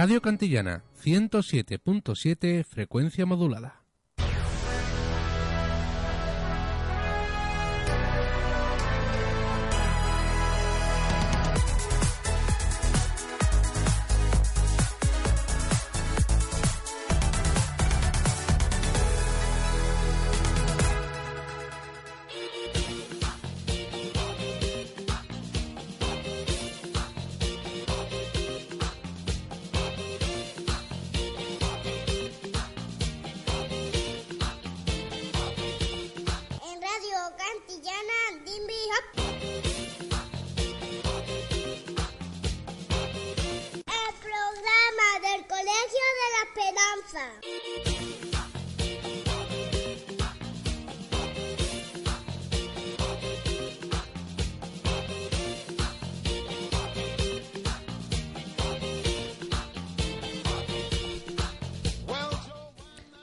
Radio Cantillana 107.7 frecuencia modulada.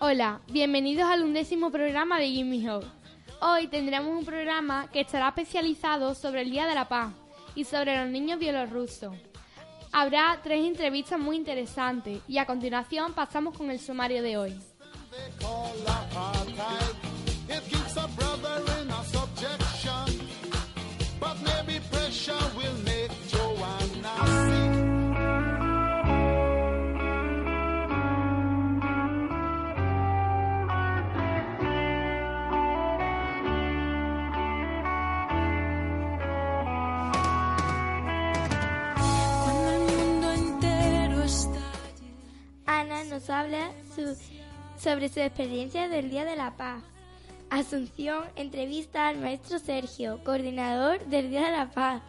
Hola, bienvenidos al undécimo programa de Gimme Hope. Hoy tendremos un programa que estará especializado sobre el Día de la Paz y sobre los niños bielorrusos. Habrá tres entrevistas muy interesantes y a continuación pasamos con el sumario de hoy. Habla sobre su experiencia del Día de la Paz. Asunción entrevista al maestro Sergio, coordinador del Día de la Paz.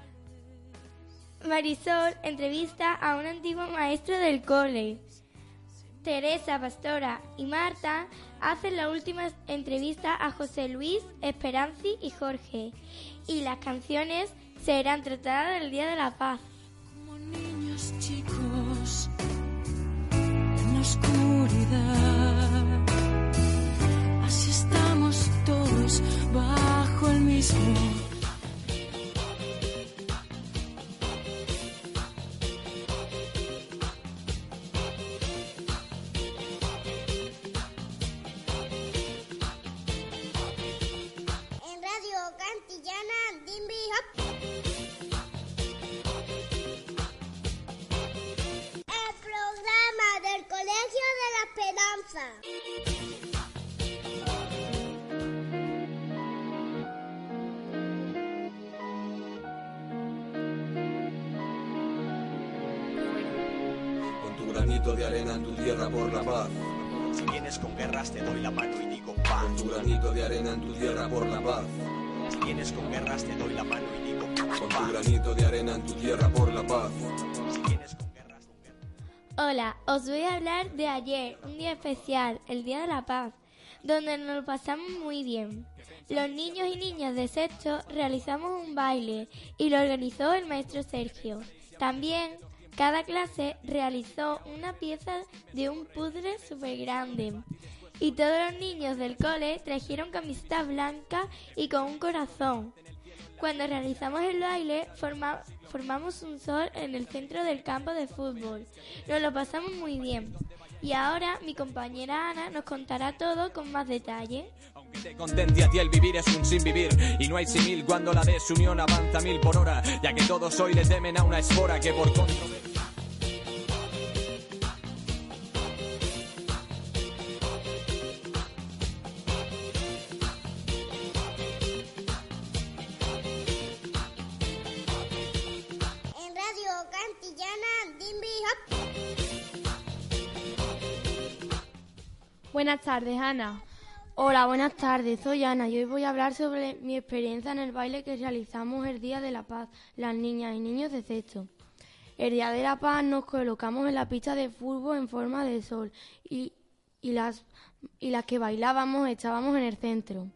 Marisol entrevista a un antiguo maestro del cole. Teresa, Pastora y Marta hacen la última entrevista a José Luis, Esperanzi y Jorge. Y las canciones serán tratadas del Día de la Paz. como niños chicos oscuridad. Así estamos todos bajo el mismo. Granito de arena en tu tierra por la paz. Si vienes con guerras te doy la mano y digo paz. Con tu granito de arena en tu tierra por la paz. Si vienes con guerras te doy la mano y digo Con tu paz. granito de arena en tu tierra por la paz. Si vienes con guerras, con guerras. Hola, os voy a hablar de ayer, un día especial, el Día de la Paz, donde nos lo pasamos muy bien. Los niños y niñas de sexto realizamos un baile y lo organizó el maestro Sergio. También cada clase realizó una pieza de un puzzle súper grande. Y todos los niños del cole trajeron camisetas blancas y con un corazón. Cuando realizamos el baile, forma- formamos un sol en el centro del campo de fútbol. Nos lo pasamos muy bien. Y ahora mi compañera Ana nos contará todo con más detalle. Aunque te contente a ti el vivir es un Y no hay cuando la desunión avanza mil por hora Ya que todos hoy temen a una que por Buenas tardes, Ana. Hola, buenas tardes. Soy Ana y hoy voy a hablar sobre mi experiencia en el baile que realizamos el Día de la Paz, las niñas y niños de sexto. El Día de la Paz nos colocamos en la pista de fútbol en forma de sol y, y las, y las que bailábamos estábamos en el centro.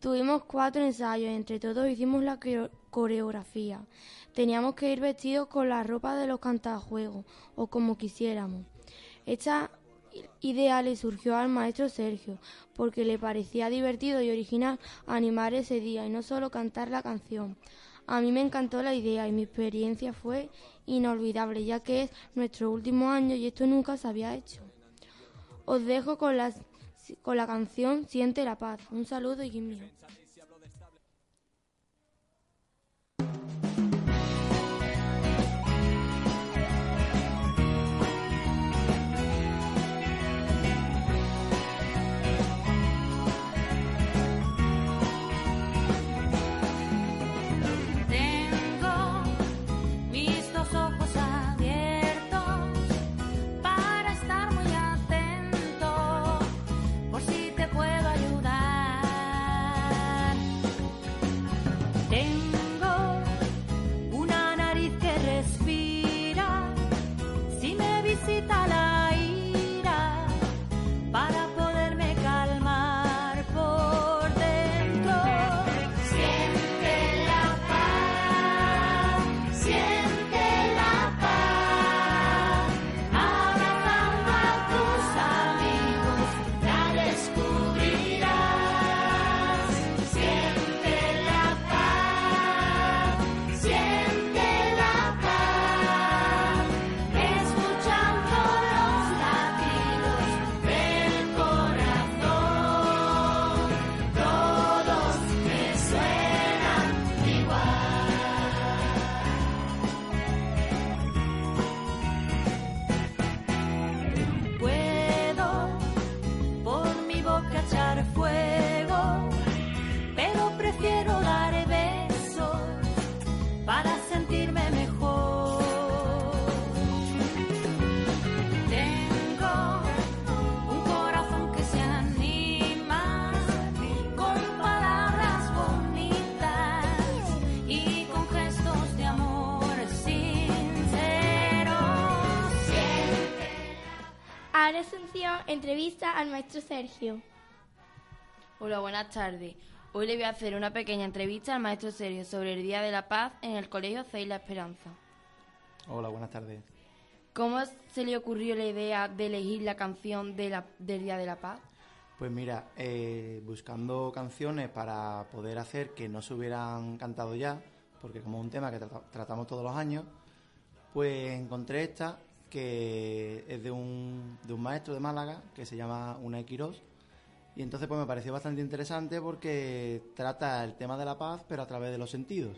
Tuvimos cuatro ensayos, entre todos hicimos la coreo- coreografía. Teníamos que ir vestidos con la ropa de los cantajuegos o como quisiéramos. Esta idea le surgió al maestro Sergio, porque le parecía divertido y original animar ese día y no solo cantar la canción. A mí me encantó la idea y mi experiencia fue inolvidable, ya que es nuestro último año y esto nunca se había hecho. Os dejo con, las, con la canción Siente la paz. Un saludo y mío. Entrevista al maestro Sergio. Hola, buenas tardes. Hoy le voy a hacer una pequeña entrevista al maestro Sergio sobre el Día de la Paz en el Colegio Ceis La Esperanza. Hola, buenas tardes. ¿Cómo se le ocurrió la idea de elegir la canción de la- del Día de la Paz? Pues mira, eh, buscando canciones para poder hacer que no se hubieran cantado ya, porque como es un tema que trata- tratamos todos los años, pues encontré esta que es de un, de un maestro de Málaga que se llama Una Quirós y entonces pues me pareció bastante interesante porque trata el tema de la paz pero a través de los sentidos.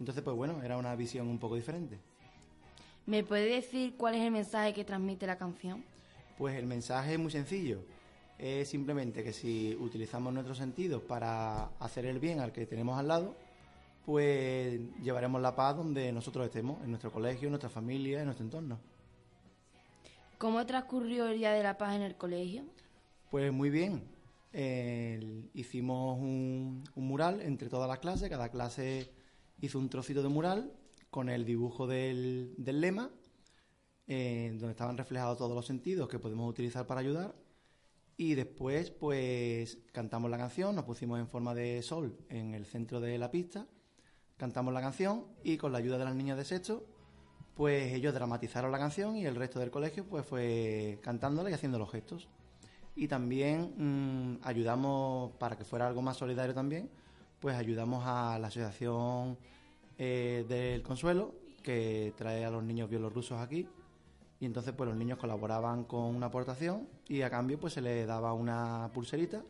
Entonces pues bueno, era una visión un poco diferente. ¿Me puede decir cuál es el mensaje que transmite la canción? Pues el mensaje es muy sencillo. Es simplemente que si utilizamos nuestros sentidos para hacer el bien al que tenemos al lado, pues llevaremos la paz donde nosotros estemos, en nuestro colegio, en nuestra familia, en nuestro entorno. ¿Cómo transcurrió el Día de la Paz en el colegio? Pues muy bien. Hicimos un, mural entre todas las clases, cada clase hizo un trocito de mural con el dibujo del, del lema, eh, donde estaban reflejados todos los sentidos que podemos utilizar para ayudar. Y después, pues, cantamos la canción, nos pusimos en forma de sol en el centro de la pista, cantamos la canción y con la ayuda de las niñas de sexto, pues ellos dramatizaron la canción y el resto del colegio pues fue cantándola y haciendo los gestos. Y también mm, ayudamos, para que fuera algo más solidario también, pues ayudamos a la Asociación eh, del Consuelo, que trae a los niños bielorrusos aquí. Y entonces pues los niños colaboraban con una aportación y a cambio pues se les daba una pulserita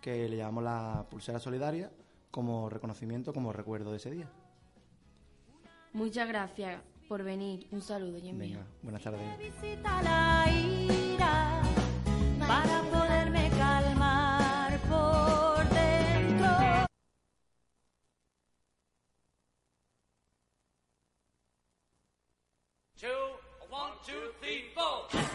que le llamamos la pulsera solidaria como reconocimiento, como recuerdo de ese día. Muchas gracias por venir. Un saludo, y envío. Venga, buenas tardes. visita la ira para poderme calmar por dentro. Two, one, two, three, four.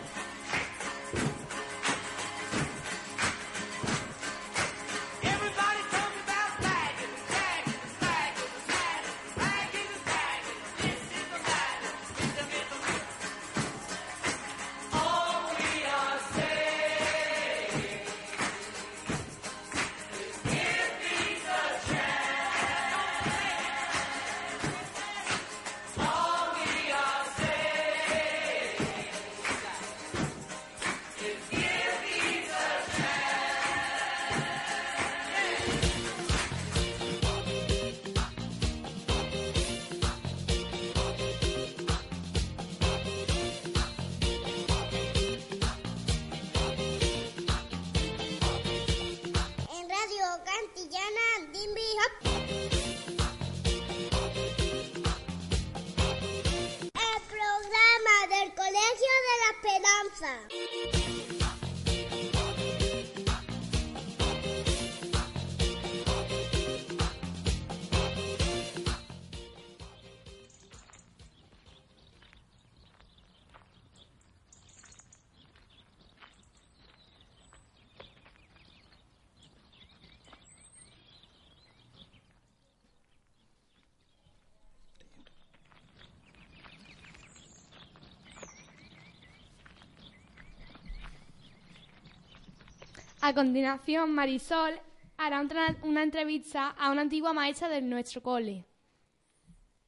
A continuación, Marisol hará una, una entrevista a una antigua maestra de nuestro cole.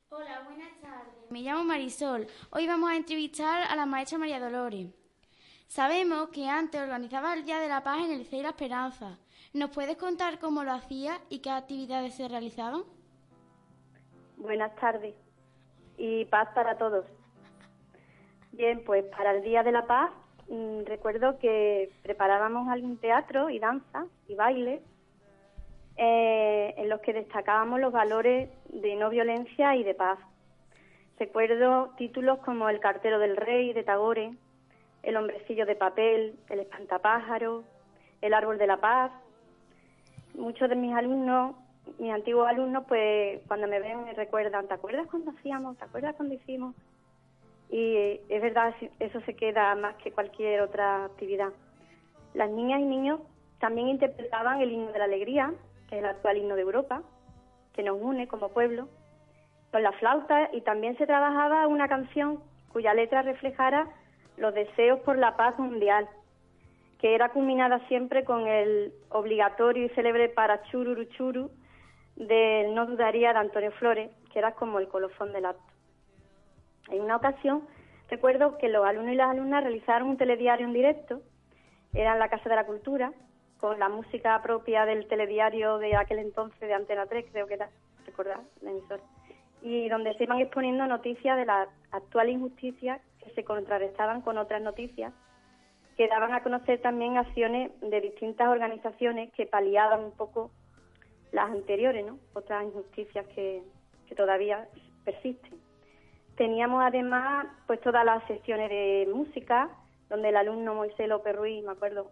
Hola, buenas tardes. Me llamo Marisol. Hoy vamos a entrevistar a la maestra María Dolores. Sabemos que antes organizaba el Día de la Paz en el CEI La Esperanza. ¿Nos puedes contar cómo lo hacía y qué actividades se realizaban? Buenas tardes y paz para todos. Bien, pues para el Día de la Paz mm, recuerdo que preparábamos algún teatro y danza y baile eh, en los que destacábamos los valores de no violencia y de paz. Recuerdo títulos como El cartero del rey de Tagore, El hombrecillo de papel, El espantapájaro, El árbol de la paz. Muchos de mis alumnos, mis antiguos alumnos, pues cuando me ven me recuerdan, ¿te acuerdas cuando hacíamos? ¿Te acuerdas cuando hicimos? Y es verdad, eso se queda más que cualquier otra actividad. Las niñas y niños también interpretaban el himno de la alegría, que es el actual himno de Europa, que nos une como pueblo, con la flauta y también se trabajaba una canción cuya letra reflejara los deseos por la paz mundial, que era culminada siempre con el obligatorio y célebre para chururu churu del No dudaría de Antonio Flores, que era como el colofón del acto. En una ocasión recuerdo que los alumnos y las alumnas realizaron un telediario en directo, era en la Casa de la Cultura, con la música propia del telediario de aquel entonces de Antena 3, creo que era, recordar, la emisora, y donde se iban exponiendo noticias de la actual injusticia que se contrarrestaban con otras noticias que daban a conocer también acciones de distintas organizaciones que paliaban un poco las anteriores, ¿no? Otras injusticias que, que todavía persisten. Teníamos además pues todas las sesiones de música, donde el alumno Moisés López Ruiz, me acuerdo,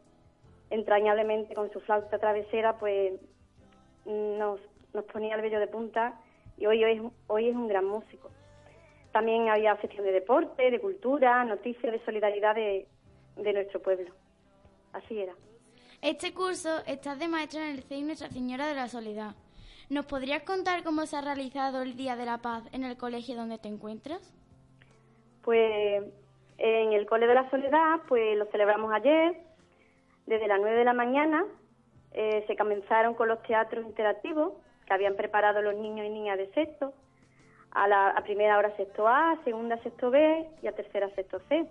entrañablemente con su flauta travesera, pues nos, nos ponía el vello de punta y hoy es, hoy es un gran músico. También había sección de deporte, de cultura, noticias de solidaridad de, de nuestro pueblo. Así era. Este curso estás de maestra en el CEI Nuestra Señora de la Soledad. ¿Nos podrías contar cómo se ha realizado el Día de la Paz en el colegio donde te encuentras? Pues en el Cole de la Soledad, pues lo celebramos ayer, desde las 9 de la mañana. eh, se comenzaron con los teatros interactivos que habían preparado los niños y niñas de sexto. A, la, a primera hora sexto A, a segunda sexto B y a tercera sexto C.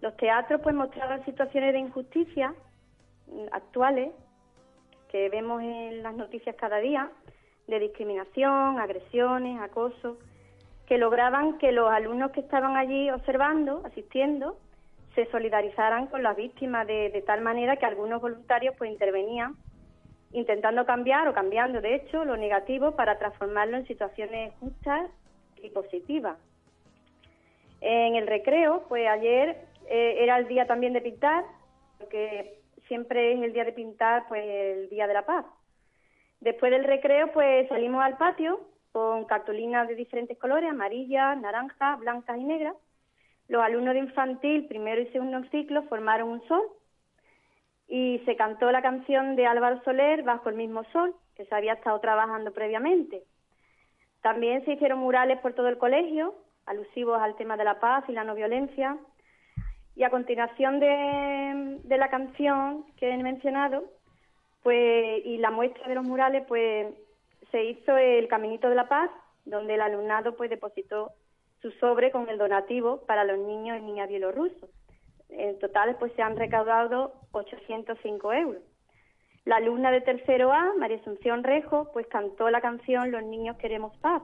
Los teatros pues mostraban situaciones de injusticia mm, actuales que vemos en las noticias cada día, de discriminación, agresiones, acoso, que lograban que los alumnos que estaban allí observando, asistiendo, se solidarizaran con las víctimas de, tal manera que algunos voluntarios pues intervenían intentando cambiar o cambiando de hecho lo negativo para transformarlo en situaciones justas y positivas. En el recreo, pues ayer eh, era el día también de pintar, porque siempre es el día de pintar, pues el día de la paz. Después del recreo, pues salimos al patio con cartulinas de diferentes colores, amarillas, naranjas, blancas y negras. Los alumnos de infantil, primero y segundo ciclo, formaron un sol y se cantó la canción de Álvaro Soler, Bajo el mismo sol, que se había estado trabajando previamente. También se hicieron murales por todo el colegio, alusivos al tema de la paz y la no violencia. Y a continuación de, de la canción que he mencionado, pues y la muestra de los murales, pues se hizo el Caminito de la Paz, donde el alumnado pues depositó su sobre con el donativo para los niños y niñas bielorrusos. En total pues se han recaudado 805 euros. La alumna de tercero A, María Asunción Rejo, pues cantó la canción Los niños queremos paz.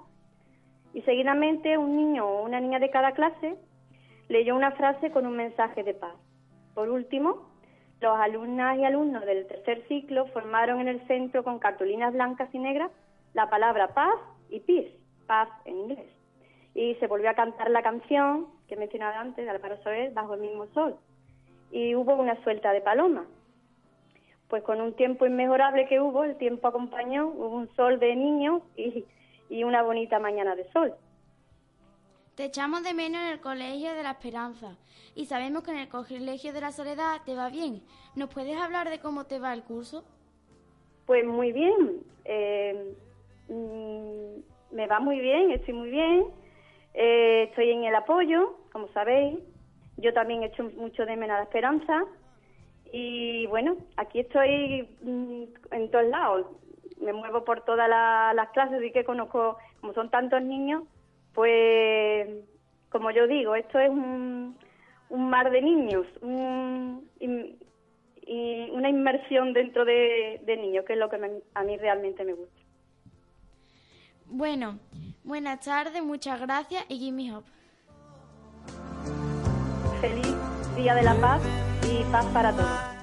Y seguidamente un niño o una niña de cada clase leyó una frase con un mensaje de paz. Por último, los alumnas y alumnos del tercer ciclo formaron en el centro con cartulinas blancas y negras la palabra paz y peace, paz en inglés. Y se volvió a cantar la canción que he mencionado antes de Álvaro Soler, Bajo el mismo sol. Y hubo una suelta de palomas. Pues con un tiempo inmejorable que hubo, el tiempo acompañó, hubo un sol de niños y una bonita mañana de sol. Te echamos de menos en el Colegio de la Esperanza y sabemos que en el Colegio de la Soledad te va bien. ¿Nos puedes hablar de cómo te va el curso? Pues muy bien, eh, mm, me va muy bien, estoy muy bien, eh, estoy en el apoyo, como sabéis, yo también he hecho mucho de menos a la esperanza Y bueno, aquí estoy mm, en todos lados. Me muevo por todas la- las clases y que conozco, como son tantos niños, pues como yo digo, esto es un, un mar de niños, un- una inmersión dentro de, de niños, que es lo que me- a mí realmente me gusta. Bueno, buenas tardes, muchas gracias y give me hope. Feliz Día de la Paz y paz para todos.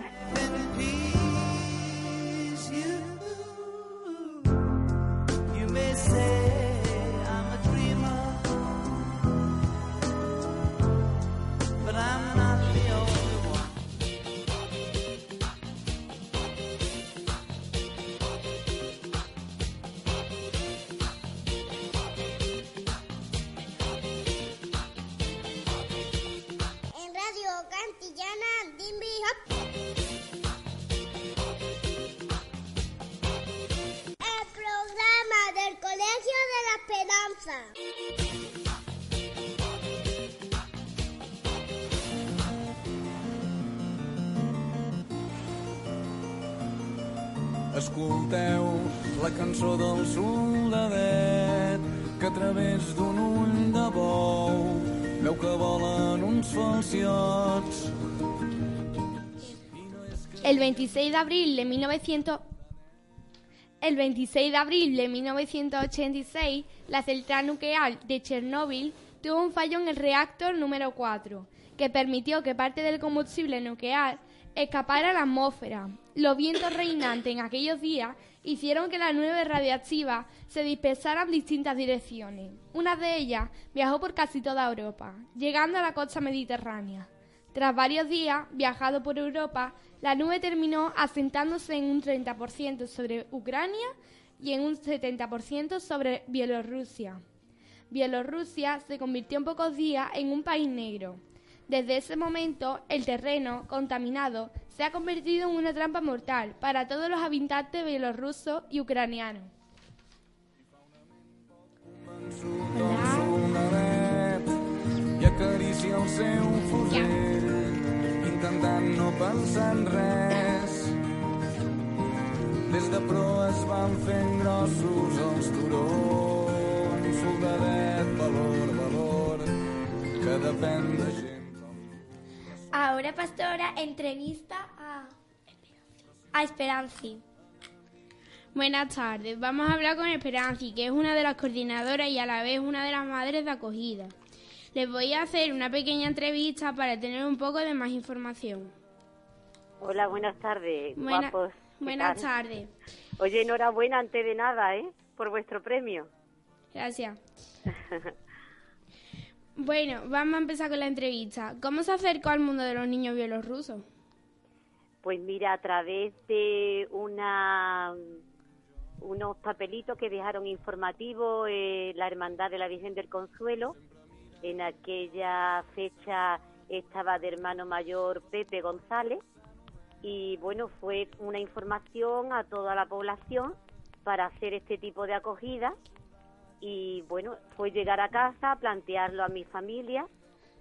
El 26 de abril de 1900 el 26 de abril de 1986, la central nuclear de Chernóbil tuvo un fallo en el reactor número 4, que permitió que parte del combustible nuclear escapara a la atmósfera. Los vientos reinantes en aquellos días hicieron que la nube radiactiva se dispersara en distintas direcciones. Una de ellas viajó por casi toda Europa, llegando a la costa mediterránea. Tras varios días viajado por Europa, la nube terminó asentándose en un 30% sobre Ucrania y en un 70% sobre Bielorrusia. Bielorrusia se convirtió en pocos días en un país negro. Desde ese momento, el terreno contaminado se ha convertido en una trampa mortal para todos los habitantes bielorrusos y ucranianos. Ahora, Pastora, entrevista a, a Esperanci. Buenas tardes. Vamos a hablar con Esperanza, que es una de las coordinadoras y a la vez una de las madres de acogida. Les voy a hacer una pequeña entrevista para tener un poco de más información. Hola, buenas tardes, Buena- guapos. ¿Qué buenas tal? tardes. Oye, enhorabuena antes de nada, ¿eh? Por vuestro premio. Gracias. Bueno, vamos a empezar con la entrevista. ¿Cómo se acercó al mundo de los niños bielorrusos? Pues mira, a través de una unos papelitos que dejaron informativos eh, la Hermandad de la Virgen del Consuelo, en aquella fecha estaba de hermano mayor Pepe González y bueno, fue una información a toda la población para hacer este tipo de acogida y bueno, fue llegar a casa, plantearlo a mi familia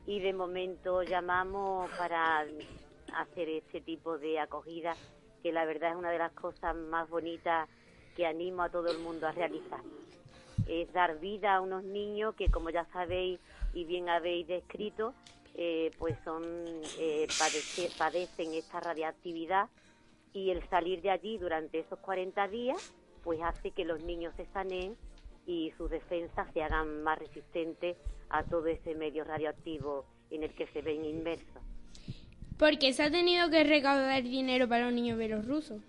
y de momento llamamos para hacer este tipo de acogida que la verdad es una de las cosas más bonitas que animo a todo el mundo a realizar. Es dar vida a unos niños que como ya sabéis y bien habéis descrito, eh, pues son eh, padece- padecen esta radiactividad y el salir de allí durante esos 40 días pues hace que los niños se saneen y sus defensas se hagan más resistentes a todo ese medio radioactivo en el que se ven inmersos. Porque se ha tenido que recaudar dinero para los niños bielorrusos.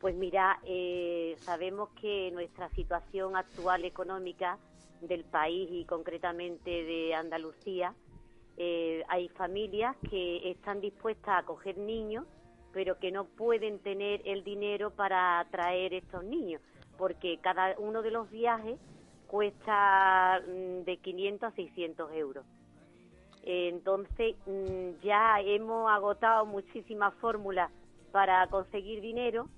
Pues mira, eh, sabemos que nuestra situación actual económica del país y concretamente de Andalucía, eh, hay familias que están dispuestas a acoger niños, pero que no pueden tener el dinero para traer estos niños, porque cada uno de los viajes cuesta mm, de 500 a 600 euros. Entonces mm, ya hemos agotado muchísimas fórmulas para conseguir dinero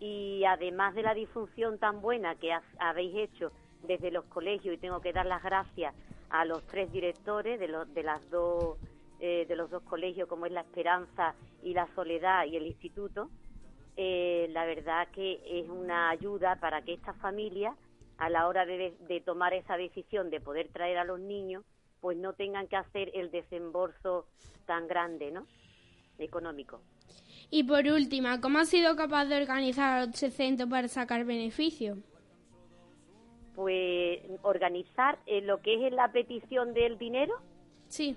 y además de la difusión tan buena que ha- habéis hecho desde los colegios y tengo que dar las gracias a los tres directores de, los, de las dos eh, de los dos colegios, como es La Esperanza y La Soledad y el Instituto, eh, la verdad que es una ayuda para que estas familias, a la hora de, de tomar esa decisión de poder traer a los niños, pues no tengan que hacer el desembolso tan grande, ¿no? Económico. Y por último, ¿cómo has sido capaz de organizar este centro para sacar beneficio? Pues organizar eh, lo que es la petición del dinero. Sí.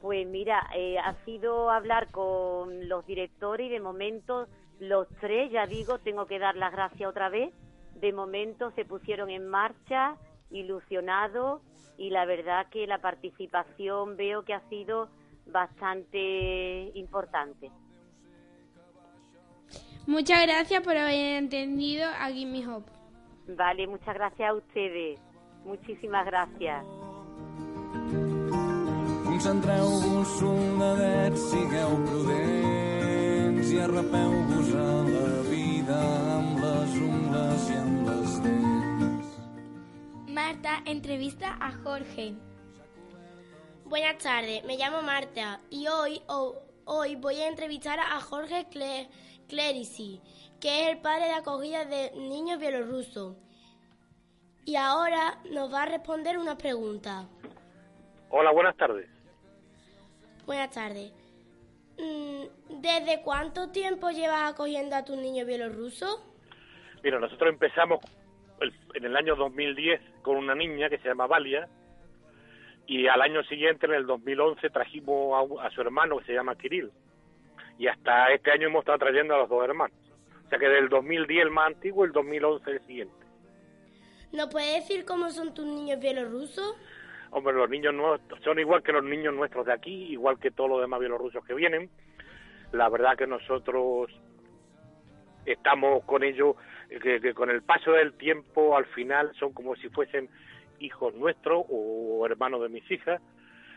Pues mira, eh, ha sido hablar con los directores y de momento los tres, ya digo, tengo que dar las gracias otra vez, de momento se pusieron en marcha, ilusionados y la verdad que la participación veo que ha sido bastante importante. Muchas gracias por haber entendido a Gimme Hope. Vale, muchas gracias a ustedes. Muchísimas gracias. Concentreu-vos, soldadets, sigueu prudents i a la vida amb les ungles i amb les dents. Marta entrevista a Jorge. Buenas tardes, me llamo Marta y hoy, ho- hoy voy a entrevistar a Jorge Cle- Clerici, que es el padre de acogida de niños bielorrusos. Y ahora nos va a responder una pregunta. Hola, buenas tardes. Buenas tardes. Mm, ¿Desde cuánto tiempo llevas acogiendo a tus niños bielorrusos? Mira, nosotros empezamos el- en el año 2010 con una niña que se llama Valia y al año siguiente, en el 2011, trajimos a, su hermano que se llama Kirill. Y hasta este año hemos estado trayendo a los dos hermanos. O sea que del 2010 el más antiguo y el 2011 el siguiente. ¿Nos puedes decir cómo son tus niños bielorrusos? Hombre, los niños nuestros son igual que los niños nuestros de aquí, igual que todos los demás bielorrusos que vienen. La verdad que nosotros estamos con ellos, que, que con el paso del tiempo al final son como si fuesen hijos nuestros o hermanos de mis hijas.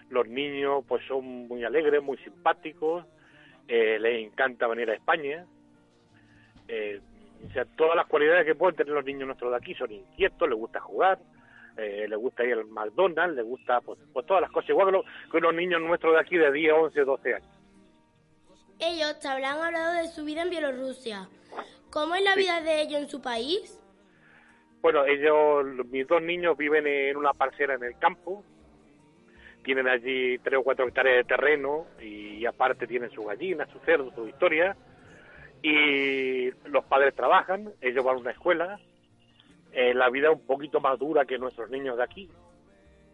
Los niños pues son muy alegres, muy simpáticos, eh, les encanta venir a España. Eh, o sea, todas las cualidades que pueden tener los niños nuestros de aquí son inquietos, les gusta jugar, eh, les gusta ir al McDonald's, les gusta pues, pues todas las cosas, igual que, los- que los niños nuestros de aquí de 10, 11, 12 años. Ellos te habrán hablado de su vida en Bielorrusia. ¿Cómo es la Sí. vida de ellos en su país? Bueno, ellos, mis dos niños viven en una parcela en el campo, tienen allí tres o cuatro hectáreas de terreno y aparte tienen sus gallinas, sus cerdos, su historia. Y los padres trabajan, ellos van a una escuela. Eh, la vida es un poquito más dura que nuestros niños de aquí.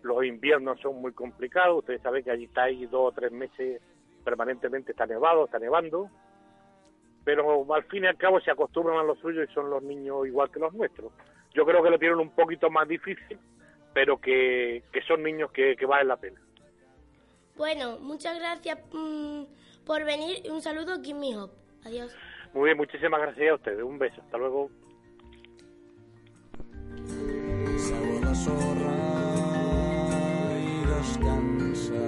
Los inviernos son muy complicados, ustedes saben que allí está ahí dos o tres meses permanentemente, está nevado, está nevando. Pero al fin y al cabo se acostumbran a lo suyo y son los niños igual que los nuestros. Yo creo que lo tienen un poquito más difícil, pero que, que son niños que, que valen la pena. Bueno, muchas gracias mm, por venir y un saludo, Kim. Adiós. Muy bien, muchísimas gracias a ustedes. Un beso. Hasta luego. Sorra i descansa.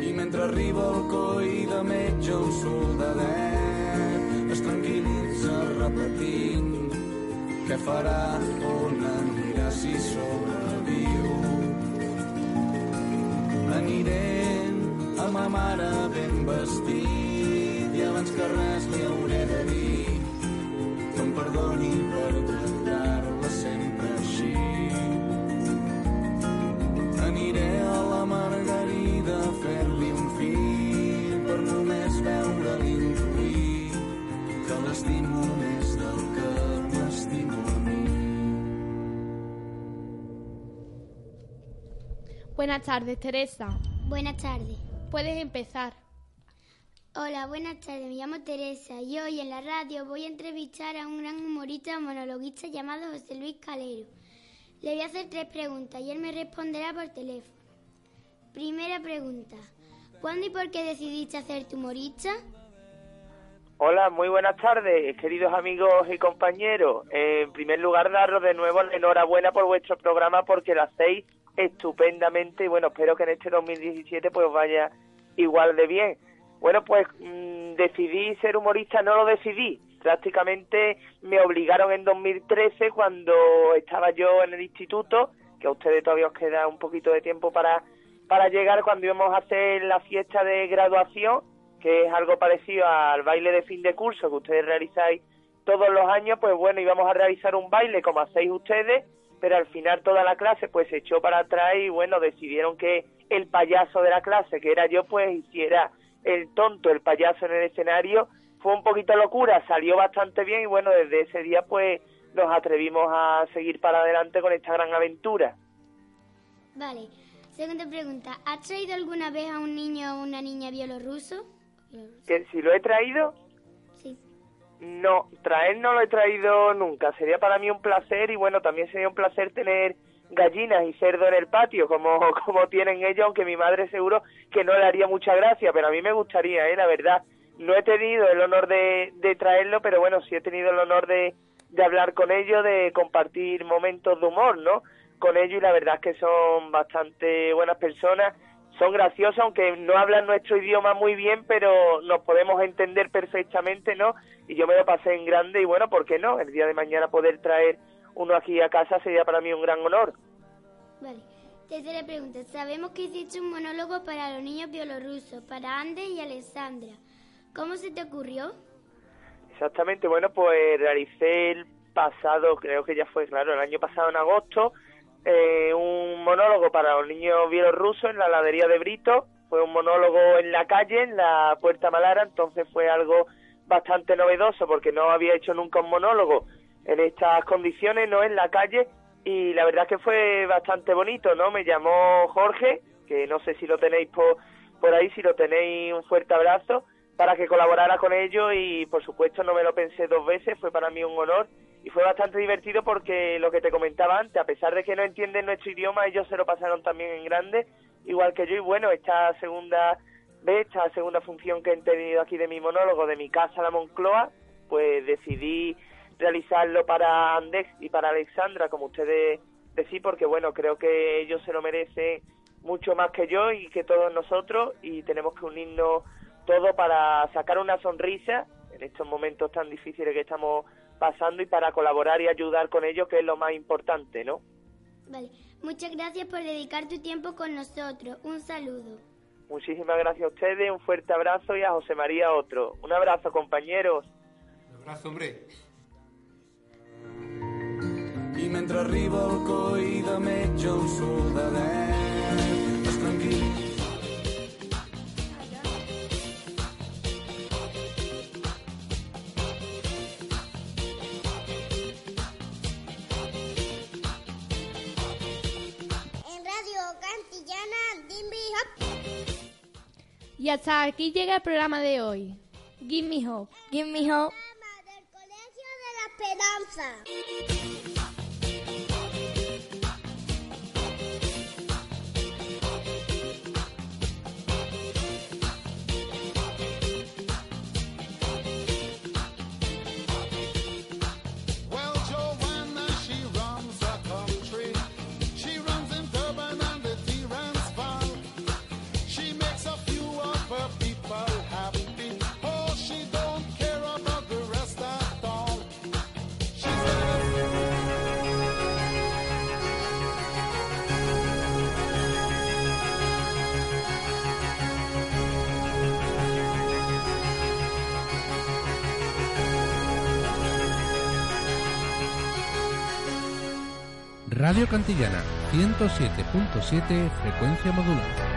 I mentre arriba el coi de metge, el soldadet es tranquil·litza repetint què farà, on anirà si sobreviu. Aniré a ma mare ben vestit i abans que res li hauré de dir que em perdoni per tractar-la Buenas tardes, Teresa. Buenas tardes. Puedes empezar. Hola, buenas tardes. Me llamo Teresa y hoy en la radio voy a entrevistar a un gran humorista monologuista llamado José Luis Calero. Le voy a hacer tres preguntas y él me responderá por teléfono. Primera pregunta. ¿Cuándo y por qué decidiste hacerte humorista? Hola, muy buenas tardes, queridos amigos y compañeros. En primer lugar, daros de nuevo la enhorabuena por vuestro programa porque lo hacéis estupendamente y bueno, espero que en este 2017 pues vaya igual de bien. Bueno, pues mm, decidí ser humorista, no lo decidí. Prácticamente me obligaron en 2013 cuando estaba yo en el instituto, que a ustedes todavía os queda un poquito de tiempo para para llegar cuando íbamos a hacer la fiesta de graduación, que es algo parecido al baile de fin de curso que ustedes realizáis todos los años, pues bueno, íbamos a realizar un baile como hacéis ustedes, pero al final toda la clase pues se echó para atrás y bueno, decidieron que el payaso de la clase, que era yo, pues hiciera el tonto, el payaso en el escenario. Fue un poquito locura, salió bastante bien y bueno, desde ese día pues nos atrevimos a seguir para adelante con esta gran aventura. Vale. Segunda pregunta. ¿Has traído alguna vez a un niño o una niña bielorruso? Que si lo he traído. No, traer no lo he traído nunca. Sería para mí un placer y bueno, también sería un placer tener gallinas y cerdo en el patio, como, como tienen ellos, aunque mi madre seguro que no le haría mucha gracia, pero a mí me gustaría, ¿eh? la verdad. No he tenido el honor de, de traerlo, pero bueno, sí he tenido el honor de, de hablar con ellos, de compartir momentos de humor, ¿no? Con ellos y la verdad es que son bastante buenas personas, son graciosos, aunque no hablan nuestro idioma muy bien, pero nos podemos entender perfectamente, ¿no? Y yo me lo pasé en grande y bueno, ¿por qué no? El día de mañana poder traer uno aquí a casa sería para mí un gran honor. Vale. Tercera pregunta. Sabemos que hiciste un monólogo para los niños bielorrusos, para Andes y Alessandra. ¿Cómo se te ocurrió? Exactamente, bueno, pues realicé el pasado, creo que ya fue, claro, el año pasado en agosto, eh, un monólogo para los niños bielorrusos en la ladería de Brito. Fue un monólogo en la calle, en la Puerta Malara, entonces fue algo bastante novedoso porque no había hecho nunca un monólogo en estas condiciones, no en la calle, y la verdad que fue bastante bonito, ¿no? Me llamó Jorge, que no sé si lo tenéis por, por ahí, si lo tenéis, un fuerte abrazo, para que colaborara con ellos y por supuesto no me lo pensé dos veces, fue para mí un honor y fue bastante divertido porque lo que te comentaba antes, a pesar de que no entienden nuestro idioma, ellos se lo pasaron también en grande, igual que yo y bueno, esta segunda vez, esta segunda función que he tenido aquí de mi monólogo, de mi casa la Moncloa, pues decidí realizarlo para Andex y para Alexandra, como ustedes decís, porque bueno, creo que ellos se lo merecen mucho más que yo y que todos nosotros y tenemos que unirnos todo para sacar una sonrisa en estos momentos tan difíciles que estamos pasando y para colaborar y ayudar con ellos, que es lo más importante, ¿no? Vale. Muchas gracias por dedicar tu tiempo con nosotros. Un saludo. Muchísimas gracias a ustedes, un fuerte abrazo y a José María otro. Un abrazo, compañeros. Un abrazo, hombre. I mentre arriba el coi de metge al soldadet Y hasta aquí llega el programa de hoy. Give me hope. Give me hope. de la Esperanza. Radio Cantillana 107.7 frecuencia modulada.